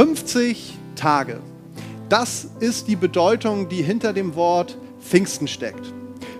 50 Tage. Das ist die Bedeutung, die hinter dem Wort Pfingsten steckt.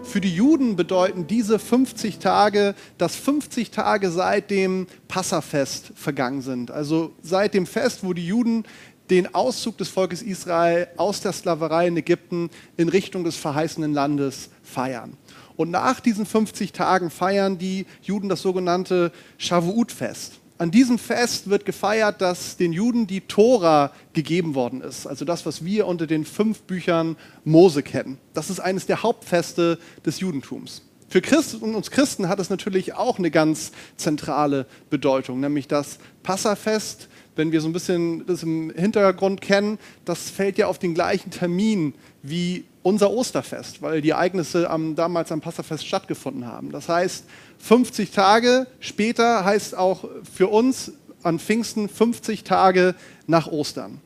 Für die Juden bedeuten diese 50 Tage, dass 50 Tage seit dem Passafest vergangen sind. Also seit dem Fest, wo die Juden den Auszug des Volkes Israel aus der Sklaverei in Ägypten in Richtung des verheißenen Landes feiern. Und nach diesen 50 Tagen feiern die Juden das sogenannte Shavuot-Fest. An diesem Fest wird gefeiert, dass den Juden die Tora gegeben worden ist, also das, was wir unter den fünf Büchern Mose kennen. Das ist eines der Hauptfeste des Judentums. Für Christen uns Christen hat es natürlich auch eine ganz zentrale Bedeutung, nämlich das Passafest. Wenn wir so ein bisschen das im Hintergrund kennen, das fällt ja auf den gleichen Termin wie unser Osterfest, weil die Ereignisse am, damals am Passafest stattgefunden haben. Das heißt, 50 Tage später heißt auch für uns an Pfingsten 50 Tage nach Ostern.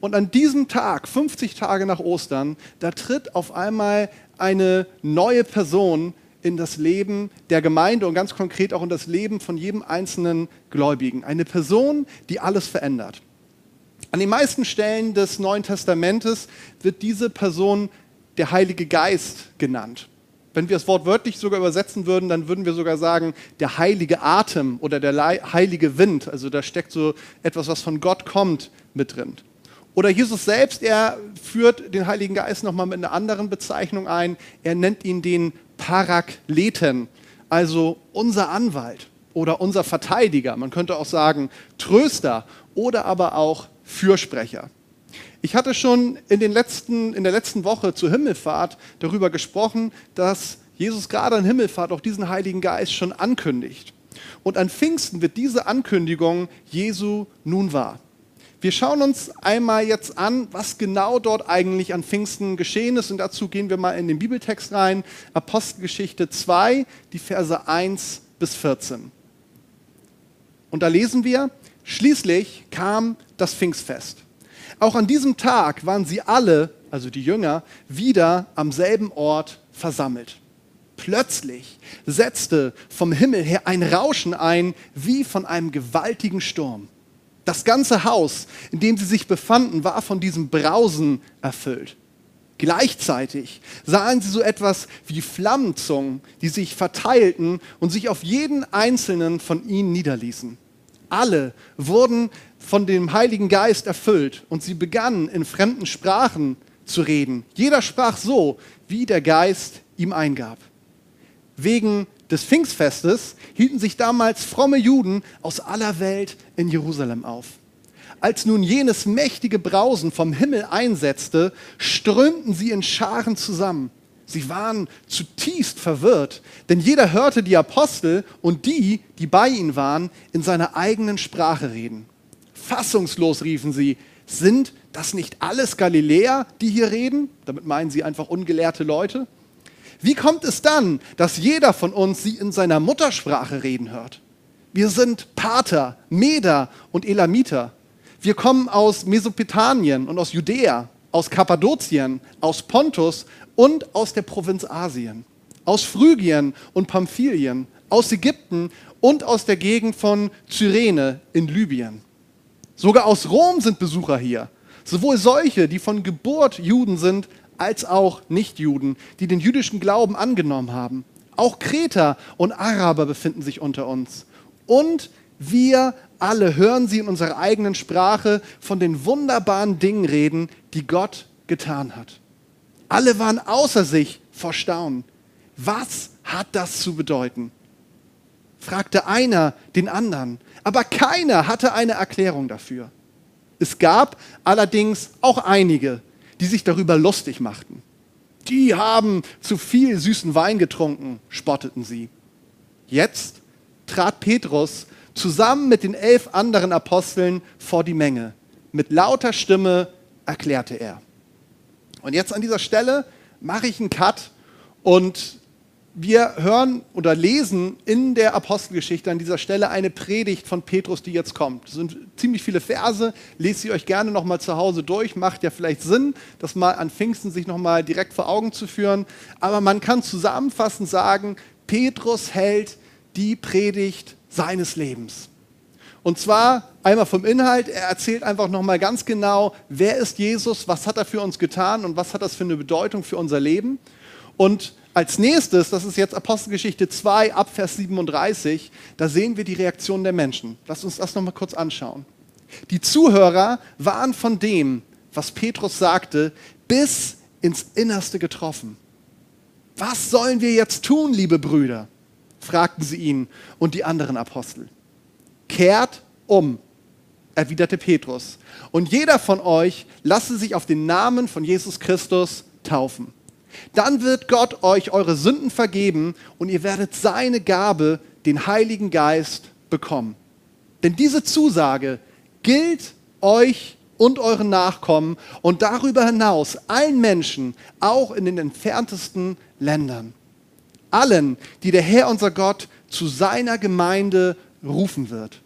Und an diesem Tag, 50 Tage nach Ostern, da tritt auf einmal eine neue Person in das Leben der Gemeinde und ganz konkret auch in das Leben von jedem einzelnen Gläubigen. Eine Person, die alles verändert. An den meisten Stellen des Neuen Testamentes wird diese Person der Heilige Geist genannt. Wenn wir das Wort wörtlich sogar übersetzen würden, dann würden wir sogar sagen, der heilige Atem oder der heilige Wind. Also da steckt so etwas, was von Gott kommt, mit drin. Oder Jesus selbst, er führt den Heiligen Geist nochmal mit einer anderen Bezeichnung ein. Er nennt ihn den Parakleten, also unser Anwalt oder unser Verteidiger. Man könnte auch sagen Tröster oder aber auch Fürsprecher. Ich hatte schon in, den letzten, in der letzten Woche zur Himmelfahrt darüber gesprochen, dass Jesus gerade an Himmelfahrt auch diesen Heiligen Geist schon ankündigt. Und an Pfingsten wird diese Ankündigung Jesu nun wahr. Wir schauen uns einmal jetzt an, was genau dort eigentlich an Pfingsten geschehen ist. Und dazu gehen wir mal in den Bibeltext rein. Apostelgeschichte 2, die Verse 1 bis 14. Und da lesen wir, schließlich kam das Pfingstfest. Auch an diesem Tag waren sie alle, also die Jünger, wieder am selben Ort versammelt. Plötzlich setzte vom Himmel her ein Rauschen ein, wie von einem gewaltigen Sturm. Das ganze Haus, in dem sie sich befanden, war von diesem Brausen erfüllt. Gleichzeitig sahen sie so etwas wie Flammenzungen, die sich verteilten und sich auf jeden einzelnen von ihnen niederließen. Alle wurden von dem Heiligen Geist erfüllt und sie begannen in fremden Sprachen zu reden. Jeder sprach so, wie der Geist ihm eingab. Wegen des Pfingstfestes hielten sich damals fromme Juden aus aller Welt in Jerusalem auf. Als nun jenes mächtige Brausen vom Himmel einsetzte, strömten sie in Scharen zusammen. Sie waren zutiefst verwirrt, denn jeder hörte die Apostel und die, die bei ihnen waren, in seiner eigenen Sprache reden. Fassungslos riefen sie, sind das nicht alles Galiläer, die hier reden? Damit meinen sie einfach ungelehrte Leute. Wie kommt es dann, dass jeder von uns sie in seiner Muttersprache reden hört? Wir sind Pater, Meder und Elamiter. Wir kommen aus Mesopotamien und aus Judäa, aus Kappadokien, aus Pontus und aus der Provinz Asien, aus Phrygien und Pamphylien, aus Ägypten und aus der Gegend von Cyrene in Libyen. Sogar aus Rom sind Besucher hier. Sowohl solche, die von Geburt Juden sind, als auch Nichtjuden, die den jüdischen Glauben angenommen haben. Auch Kreter und Araber befinden sich unter uns. Und wir alle hören sie in unserer eigenen Sprache von den wunderbaren Dingen reden, die Gott getan hat. Alle waren außer sich vor Staunen. Was hat das zu bedeuten? fragte einer den anderen aber keiner hatte eine Erklärung dafür. Es gab allerdings auch einige, die sich darüber lustig machten. Die haben zu viel süßen Wein getrunken, spotteten sie. Jetzt trat Petrus zusammen mit den elf anderen Aposteln vor die Menge. Mit lauter Stimme erklärte er. Und jetzt an dieser Stelle mache ich einen Cut und wir hören oder lesen in der Apostelgeschichte an dieser Stelle eine Predigt von Petrus, die jetzt kommt. Das sind ziemlich viele Verse, lest sie euch gerne nochmal zu Hause durch, macht ja vielleicht Sinn, das mal an Pfingsten sich nochmal direkt vor Augen zu führen. Aber man kann zusammenfassend sagen, Petrus hält die Predigt seines Lebens. Und zwar einmal vom Inhalt, er erzählt einfach nochmal ganz genau, wer ist Jesus, was hat er für uns getan und was hat das für eine Bedeutung für unser Leben. Und als nächstes, das ist jetzt Apostelgeschichte 2 ab Vers 37, da sehen wir die Reaktion der Menschen. Lass uns das nochmal kurz anschauen. Die Zuhörer waren von dem, was Petrus sagte, bis ins Innerste getroffen. Was sollen wir jetzt tun, liebe Brüder? fragten sie ihn und die anderen Apostel. Kehrt um, erwiderte Petrus, und jeder von euch lasse sich auf den Namen von Jesus Christus taufen. Dann wird Gott euch eure Sünden vergeben und ihr werdet seine Gabe, den Heiligen Geist, bekommen. Denn diese Zusage gilt euch und euren Nachkommen und darüber hinaus allen Menschen, auch in den entferntesten Ländern. Allen, die der Herr unser Gott zu seiner Gemeinde rufen wird.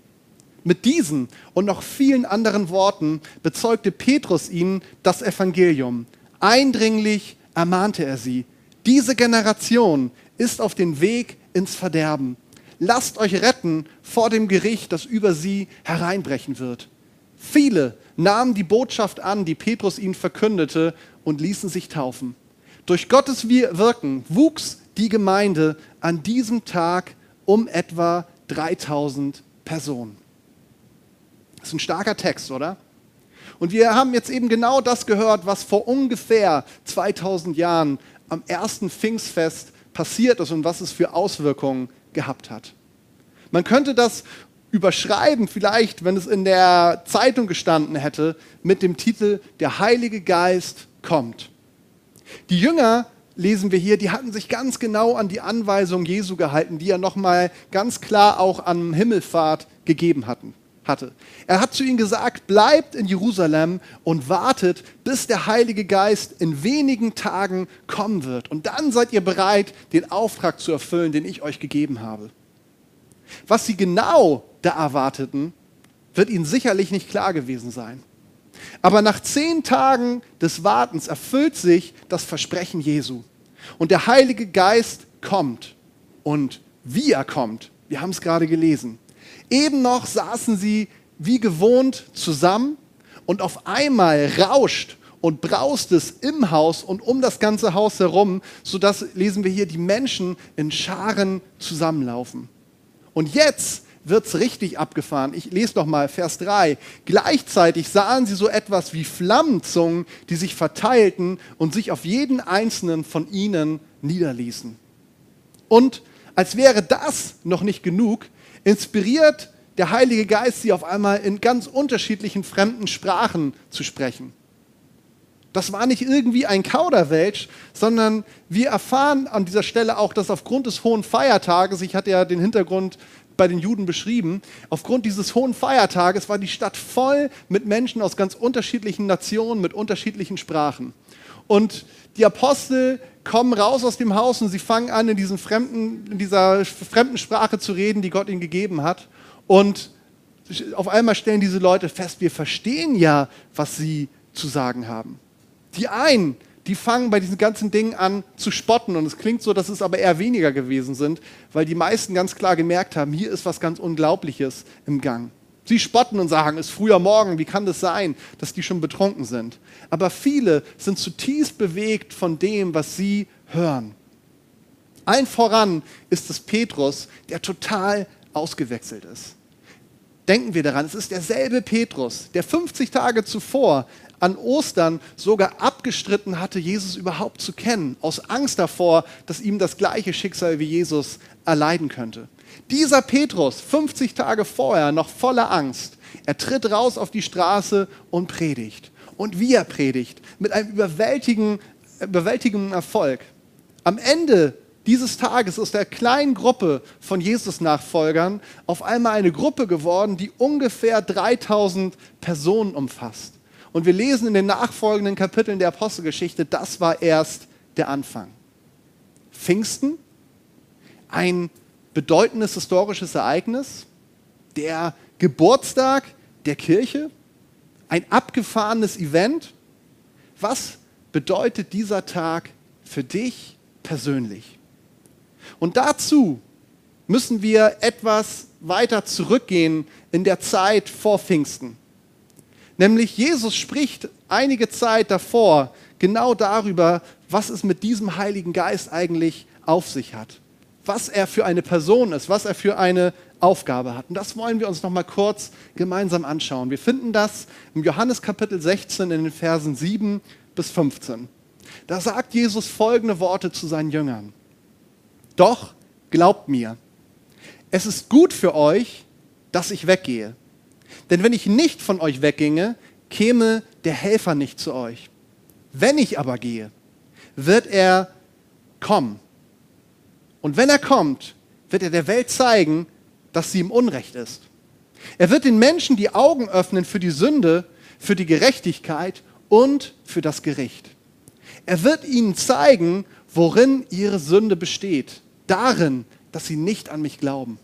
Mit diesen und noch vielen anderen Worten bezeugte Petrus ihnen das Evangelium. Eindringlich ermahnte er sie. Diese Generation ist auf dem Weg ins Verderben. Lasst euch retten vor dem Gericht, das über sie hereinbrechen wird. Viele nahmen die Botschaft an, die Petrus ihnen verkündete, und ließen sich taufen. Durch Gottes Wirken wuchs die Gemeinde an diesem Tag um etwa 3000 Personen. Das ist ein starker Text, oder? Und wir haben jetzt eben genau das gehört, was vor ungefähr 2000 Jahren am ersten Pfingstfest passiert ist und was es für Auswirkungen gehabt hat. Man könnte das überschreiben, vielleicht, wenn es in der Zeitung gestanden hätte, mit dem Titel Der Heilige Geist kommt. Die Jünger, lesen wir hier, die hatten sich ganz genau an die Anweisung Jesu gehalten, die er nochmal ganz klar auch an Himmelfahrt gegeben hatten hatte. Er hat zu ihnen gesagt, bleibt in Jerusalem und wartet, bis der Heilige Geist in wenigen Tagen kommen wird. Und dann seid ihr bereit, den Auftrag zu erfüllen, den ich euch gegeben habe. Was sie genau da erwarteten, wird ihnen sicherlich nicht klar gewesen sein. Aber nach zehn Tagen des Wartens erfüllt sich das Versprechen Jesu. Und der Heilige Geist kommt. Und wie er kommt, wir haben es gerade gelesen. Eben noch saßen sie wie gewohnt zusammen und auf einmal rauscht und braust es im Haus und um das ganze Haus herum, sodass, lesen wir hier, die Menschen in Scharen zusammenlaufen. Und jetzt wird es richtig abgefahren. Ich lese doch mal Vers 3. Gleichzeitig sahen sie so etwas wie Flammenzungen, die sich verteilten und sich auf jeden einzelnen von ihnen niederließen. Und als wäre das noch nicht genug, inspiriert der Heilige Geist sie auf einmal in ganz unterschiedlichen fremden Sprachen zu sprechen. Das war nicht irgendwie ein Kauderwelsch, sondern wir erfahren an dieser Stelle auch, dass aufgrund des hohen Feiertages, ich hatte ja den Hintergrund bei den Juden beschrieben, aufgrund dieses hohen Feiertages war die Stadt voll mit Menschen aus ganz unterschiedlichen Nationen, mit unterschiedlichen Sprachen. Und die Apostel kommen raus aus dem Haus und sie fangen an, in, diesen fremden, in dieser fremden Sprache zu reden, die Gott ihnen gegeben hat. Und auf einmal stellen diese Leute fest, wir verstehen ja, was sie zu sagen haben. Die einen, die fangen bei diesen ganzen Dingen an zu spotten und es klingt so, dass es aber eher weniger gewesen sind, weil die meisten ganz klar gemerkt haben, hier ist was ganz Unglaubliches im Gang. Sie spotten und sagen, es ist früher Morgen, wie kann das sein, dass die schon betrunken sind? Aber viele sind zutiefst bewegt von dem, was sie hören. Allen voran ist es Petrus, der total ausgewechselt ist. Denken wir daran, es ist derselbe Petrus, der 50 Tage zuvor an Ostern sogar abgestritten hatte, Jesus überhaupt zu kennen, aus Angst davor, dass ihm das gleiche Schicksal wie Jesus erleiden könnte. Dieser Petrus, 50 Tage vorher, noch voller Angst, er tritt raus auf die Straße und predigt. Und wie er predigt, mit einem überwältigenden, überwältigenden Erfolg. Am Ende dieses Tages ist der kleinen Gruppe von Jesus-Nachfolgern auf einmal eine Gruppe geworden, die ungefähr 3000 Personen umfasst. Und wir lesen in den nachfolgenden Kapiteln der Apostelgeschichte, das war erst der Anfang. Pfingsten, ein bedeutendes historisches Ereignis, der Geburtstag der Kirche, ein abgefahrenes Event. Was bedeutet dieser Tag für dich persönlich? Und dazu müssen wir etwas weiter zurückgehen in der Zeit vor Pfingsten. Nämlich Jesus spricht einige Zeit davor genau darüber, was es mit diesem Heiligen Geist eigentlich auf sich hat. Was er für eine Person ist, was er für eine Aufgabe hat. Und das wollen wir uns noch mal kurz gemeinsam anschauen. Wir finden das im Johannes Kapitel 16 in den Versen 7 bis 15. Da sagt Jesus folgende Worte zu seinen Jüngern. Doch glaubt mir, es ist gut für euch, dass ich weggehe. Denn wenn ich nicht von euch wegginge, käme der Helfer nicht zu euch. Wenn ich aber gehe, wird er kommen. Und wenn er kommt, wird er der Welt zeigen, dass sie im Unrecht ist. Er wird den Menschen die Augen öffnen für die Sünde, für die Gerechtigkeit und für das Gericht. Er wird ihnen zeigen, worin ihre Sünde besteht. Darin, dass sie nicht an mich glauben.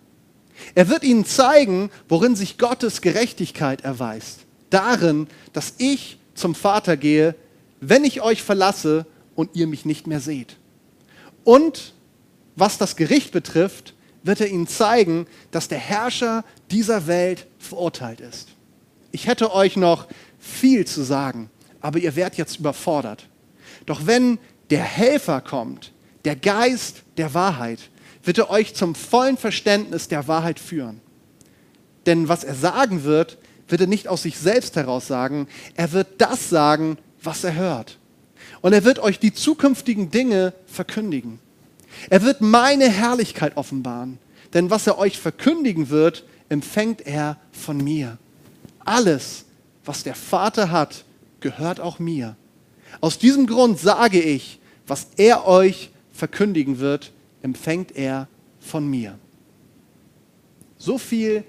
Er wird ihnen zeigen, worin sich Gottes Gerechtigkeit erweist. Darin, dass ich zum Vater gehe, wenn ich euch verlasse und ihr mich nicht mehr seht. Und was das Gericht betrifft, wird er ihnen zeigen, dass der Herrscher dieser Welt verurteilt ist. Ich hätte euch noch viel zu sagen, aber ihr werdet jetzt überfordert. Doch wenn der Helfer kommt, der Geist der Wahrheit, wird er euch zum vollen Verständnis der Wahrheit führen. Denn was er sagen wird, wird er nicht aus sich selbst heraus sagen, er wird das sagen, was er hört. Und er wird euch die zukünftigen Dinge verkündigen. Er wird meine Herrlichkeit offenbaren, denn was er euch verkündigen wird, empfängt er von mir. Alles, was der Vater hat, gehört auch mir. Aus diesem Grund sage ich, was er euch verkündigen wird, empfängt er von mir. So viel,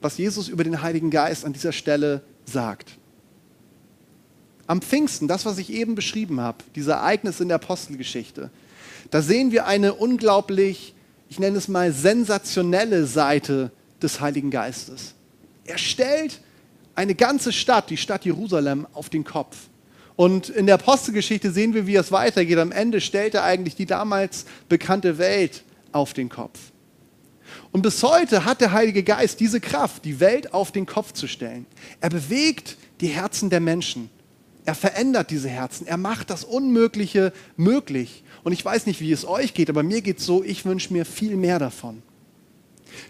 was Jesus über den Heiligen Geist an dieser Stelle sagt. Am Pfingsten, das, was ich eben beschrieben habe, diese Ereignis in der Apostelgeschichte, da sehen wir eine unglaublich, ich nenne es mal, sensationelle Seite des Heiligen Geistes. Er stellt eine ganze Stadt, die Stadt Jerusalem, auf den Kopf. Und in der Apostelgeschichte sehen wir, wie es weitergeht. Am Ende stellt er eigentlich die damals bekannte Welt auf den Kopf. Und bis heute hat der Heilige Geist diese Kraft, die Welt auf den Kopf zu stellen. Er bewegt die Herzen der Menschen. Er verändert diese Herzen. Er macht das Unmögliche möglich. Und ich weiß nicht, wie es euch geht, aber mir geht es so, ich wünsche mir viel mehr davon.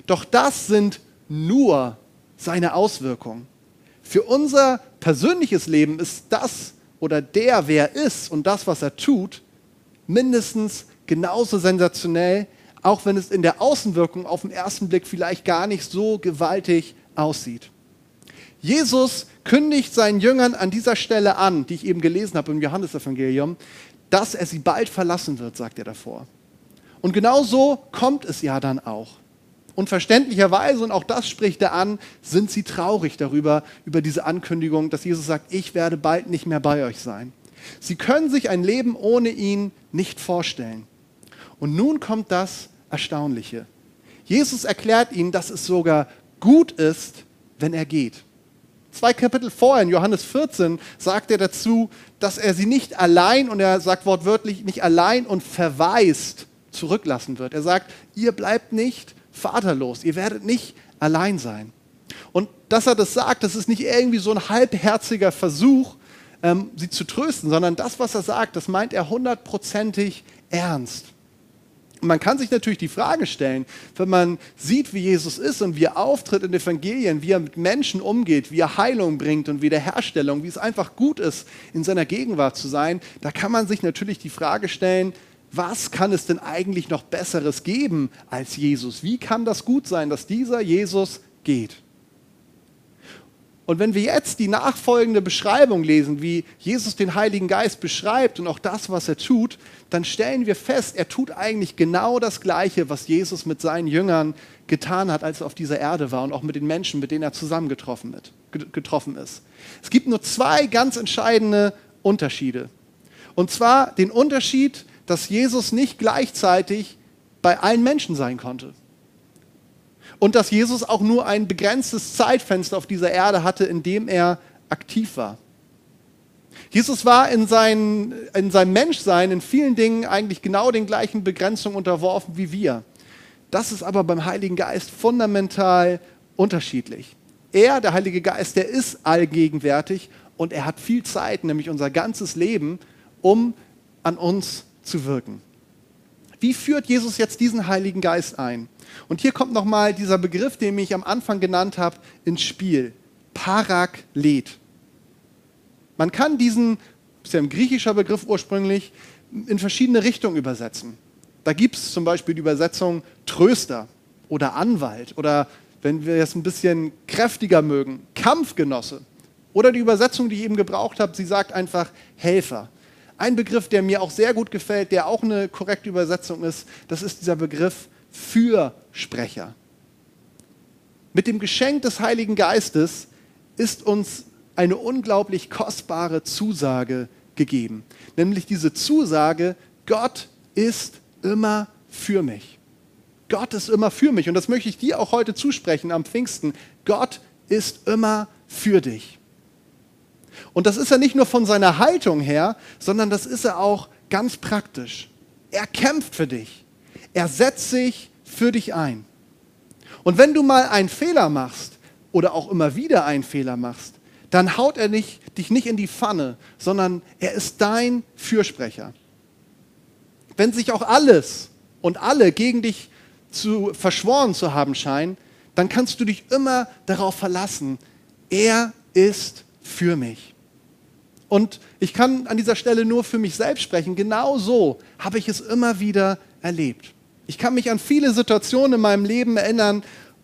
Doch das sind nur seine Auswirkungen. Für unser persönliches Leben ist das oder der, wer er ist und das, was er tut, mindestens genauso sensationell, auch wenn es in der Außenwirkung auf den ersten Blick vielleicht gar nicht so gewaltig aussieht. Jesus kündigt seinen Jüngern an dieser Stelle an, die ich eben gelesen habe im Johannesevangelium, dass er sie bald verlassen wird, sagt er davor. Und genau so kommt es ja dann auch. Und verständlicherweise, und auch das spricht er an, sind sie traurig darüber, über diese Ankündigung, dass Jesus sagt, ich werde bald nicht mehr bei euch sein. Sie können sich ein Leben ohne ihn nicht vorstellen. Und nun kommt das Erstaunliche. Jesus erklärt ihnen, dass es sogar gut ist, wenn er geht. Zwei Kapitel vorher, in Johannes 14, sagt er dazu, dass er sie nicht allein, und er sagt wortwörtlich, nicht allein und verwaist zurücklassen wird. Er sagt, ihr bleibt nicht vaterlos, ihr werdet nicht allein sein. Und dass er das sagt, das ist nicht irgendwie so ein halbherziger Versuch, ähm, sie zu trösten, sondern das, was er sagt, das meint er hundertprozentig ernst. Und man kann sich natürlich die Frage stellen, wenn man sieht, wie Jesus ist und wie er auftritt in den Evangelien, wie er mit Menschen umgeht, wie er Heilung bringt und Wiederherstellung, wie es einfach gut ist, in seiner Gegenwart zu sein, da kann man sich natürlich die Frage stellen, was kann es denn eigentlich noch Besseres geben als Jesus? Wie kann das gut sein, dass dieser Jesus geht? Und wenn wir jetzt die nachfolgende Beschreibung lesen, wie Jesus den Heiligen Geist beschreibt und auch das, was er tut, dann stellen wir fest, er tut eigentlich genau das Gleiche, was Jesus mit seinen Jüngern getan hat, als er auf dieser Erde war und auch mit den Menschen, mit denen er zusammengetroffen ist. Es gibt nur zwei ganz entscheidende Unterschiede. Und zwar den Unterschied, dass Jesus nicht gleichzeitig bei allen Menschen sein konnte und dass Jesus auch nur ein begrenztes Zeitfenster auf dieser Erde hatte, in dem er aktiv war. Jesus war in, sein, in seinem Menschsein in vielen Dingen eigentlich genau den gleichen Begrenzungen unterworfen wie wir. Das ist aber beim Heiligen Geist fundamental unterschiedlich. Er, der Heilige Geist, der ist allgegenwärtig und er hat viel Zeit, nämlich unser ganzes Leben, um an uns zu wirken. Wie führt Jesus jetzt diesen Heiligen Geist ein? Und hier kommt nochmal dieser Begriff, den ich am Anfang genannt habe, ins Spiel. Paraklet. Man kann diesen, ist ja ein griechischer Begriff ursprünglich, in verschiedene Richtungen übersetzen. Da gibt es zum Beispiel die Übersetzung Tröster oder Anwalt oder, wenn wir es ein bisschen kräftiger mögen, Kampfgenosse. Oder die Übersetzung, die ich eben gebraucht habe, sie sagt einfach Helfer. Ein Begriff, der mir auch sehr gut gefällt, der auch eine korrekte Übersetzung ist, das ist dieser Begriff Fürsprecher. Mit dem Geschenk des Heiligen Geistes ist uns eine unglaublich kostbare Zusage gegeben. Nämlich diese Zusage, Gott ist immer für mich. Gott ist immer für mich. Und das möchte ich dir auch heute zusprechen am Pfingsten. Gott ist immer für dich. Und das ist er nicht nur von seiner Haltung her, sondern das ist er auch ganz praktisch. Er kämpft für dich. Er setzt sich für dich ein. Und wenn du mal einen Fehler machst oder auch immer wieder einen Fehler machst, dann haut er nicht, dich nicht in die Pfanne, sondern er ist dein Fürsprecher. Wenn sich auch alles und alle gegen dich zu verschworen zu haben scheinen, dann kannst du dich immer darauf verlassen, er ist für mich. Und ich kann an dieser Stelle nur für mich selbst sprechen. Genau so habe ich es immer wieder erlebt. Ich kann mich an viele Situationen in meinem Leben erinnern,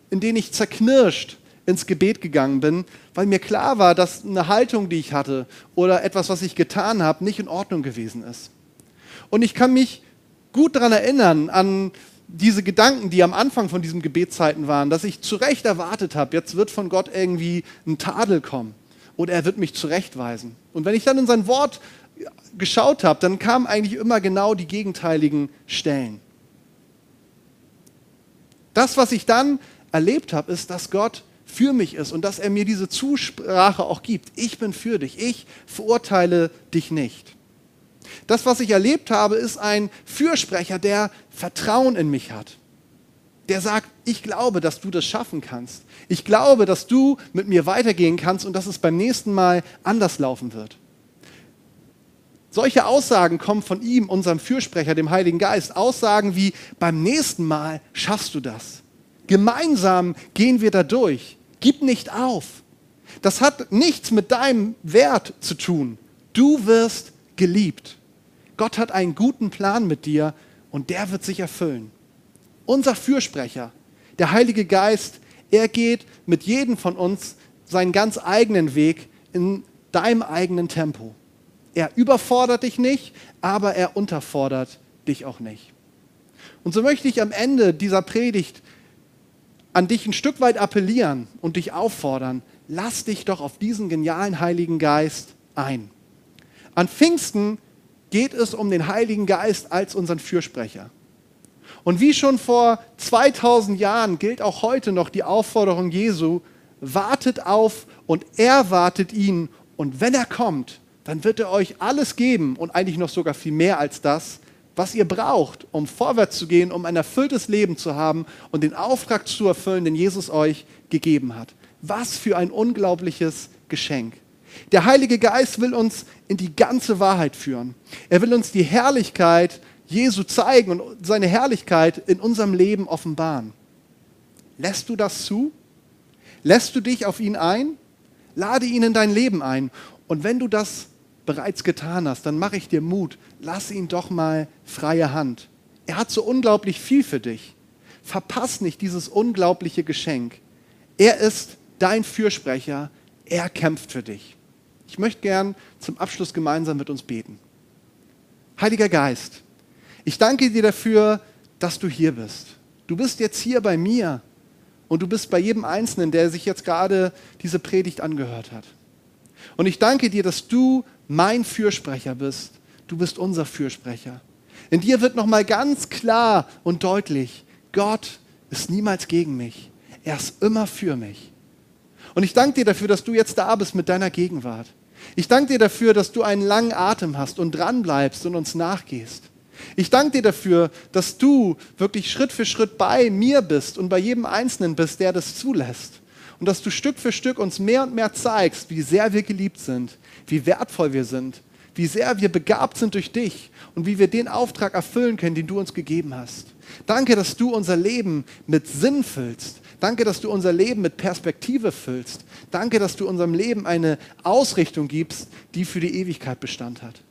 in denen ich zerknirscht ins Gebet gegangen bin, weil mir klar war, dass eine Haltung, die ich hatte oder etwas, was ich getan habe, nicht in Ordnung gewesen ist. Und ich kann mich gut daran erinnern, an diese Gedanken, die am Anfang von diesen Gebetszeiten waren, dass ich zu Recht erwartet habe, jetzt wird von Gott irgendwie ein Tadel kommen oder er wird mich zurechtweisen. Und wenn ich dann in sein Wort geschaut habe, dann kamen eigentlich immer genau die gegenteiligen Stellen. Das, was ich dann erlebt habe, ist, dass Gott für mich ist und dass er mir diese Zusprache auch gibt. Ich bin für dich, ich verurteile dich nicht. Das, was ich erlebt habe, ist ein Fürsprecher, der Vertrauen in mich hat der sagt, ich glaube, dass du das schaffen kannst. Ich glaube, dass du mit mir weitergehen kannst und dass es beim nächsten Mal anders laufen wird. Solche Aussagen kommen von ihm, unserem Fürsprecher, dem Heiligen Geist. Aussagen wie, beim nächsten Mal schaffst du das. Gemeinsam gehen wir da durch. Gib nicht auf. Das hat nichts mit deinem Wert zu tun. Du wirst geliebt. Gott hat einen guten Plan mit dir und der wird sich erfüllen. Unser Fürsprecher, der Heilige Geist, er geht mit jedem von uns seinen ganz eigenen Weg in deinem eigenen Tempo. Er überfordert dich nicht, aber er unterfordert dich auch nicht. Und so möchte ich am Ende dieser Predigt an dich ein Stück weit appellieren und dich auffordern, lass dich doch auf diesen genialen Heiligen Geist ein. An Pfingsten geht es um den Heiligen Geist als unseren Fürsprecher. Und wie schon vor 2000 Jahren gilt auch heute noch die Aufforderung Jesu, wartet auf und er wartet ihn. Und wenn er kommt, dann wird er euch alles geben und eigentlich noch sogar viel mehr als das, was ihr braucht, um vorwärts zu gehen, um ein erfülltes Leben zu haben und den Auftrag zu erfüllen, den Jesus euch gegeben hat. Was für ein unglaubliches Geschenk. Der Heilige Geist will uns in die ganze Wahrheit führen. Er will uns die Herrlichkeit Jesu zeigen und seine Herrlichkeit in unserem Leben offenbaren. Lässt du das zu? Lässt du dich auf ihn ein? Lade ihn in dein Leben ein. Und wenn du das bereits getan hast, dann mache ich dir Mut. Lass ihn doch mal freie Hand. Er hat so unglaublich viel für dich. Verpass nicht dieses unglaubliche Geschenk. Er ist dein Fürsprecher. Er kämpft für dich. Ich möchte gern zum Abschluss gemeinsam mit uns beten. Heiliger Geist, ich danke dir dafür, dass du hier bist. Du bist jetzt hier bei mir und du bist bei jedem Einzelnen, der sich jetzt gerade diese Predigt angehört hat. Und ich danke dir, dass du mein Fürsprecher bist. Du bist unser Fürsprecher. In dir wird nochmal ganz klar und deutlich, Gott ist niemals gegen mich. Er ist immer für mich. Und ich danke dir dafür, dass du jetzt da bist mit deiner Gegenwart. Ich danke dir dafür, dass du einen langen Atem hast und dran bleibst und uns nachgehst. Ich danke dir dafür, dass du wirklich Schritt für Schritt bei mir bist und bei jedem Einzelnen bist, der das zulässt. Und dass du Stück für Stück uns mehr und mehr zeigst, wie sehr wir geliebt sind, wie wertvoll wir sind, wie sehr wir begabt sind durch dich und wie wir den Auftrag erfüllen können, den du uns gegeben hast. Danke, dass du unser Leben mit Sinn füllst. Danke, dass du unser Leben mit Perspektive füllst. Danke, dass du unserem Leben eine Ausrichtung gibst, die für die Ewigkeit Bestand hat.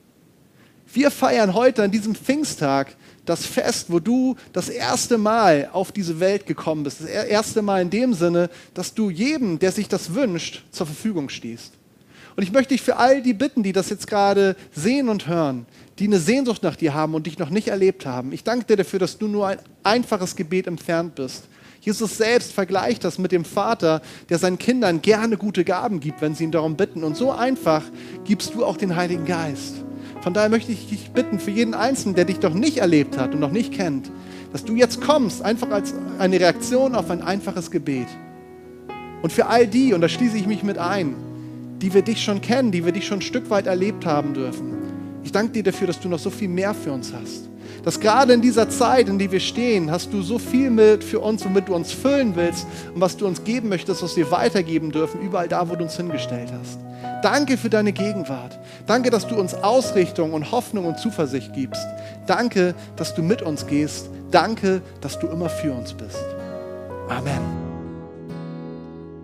Wir feiern heute an diesem Pfingsttag das Fest, wo du das erste Mal auf diese Welt gekommen bist. Das erste Mal in dem Sinne, dass du jedem, der sich das wünscht, zur Verfügung stehst. Und ich möchte dich für all die bitten, die das jetzt gerade sehen und hören, die eine Sehnsucht nach dir haben und dich noch nicht erlebt haben. Ich danke dir dafür, dass du nur ein einfaches Gebet entfernt bist. Jesus selbst vergleicht das mit dem Vater, der seinen Kindern gerne gute Gaben gibt, wenn sie ihn darum bitten. Und so einfach gibst du auch den Heiligen Geist. Von daher möchte ich dich bitten, für jeden Einzelnen, der dich doch nicht erlebt hat und noch nicht kennt, dass du jetzt kommst, einfach als eine Reaktion auf ein einfaches Gebet. Und für all die, und da schließe ich mich mit ein, die wir dich schon kennen, die wir dich schon ein Stück weit erlebt haben dürfen, ich danke dir dafür, dass du noch so viel mehr für uns hast dass gerade in dieser Zeit, in die wir stehen, hast du so viel mit für uns, womit du uns füllen willst und was du uns geben möchtest, was wir weitergeben dürfen, überall da, wo du uns hingestellt hast. Danke für deine Gegenwart. Danke, dass du uns Ausrichtung und Hoffnung und Zuversicht gibst. Danke, dass du mit uns gehst. Danke, dass du immer für uns bist. Amen.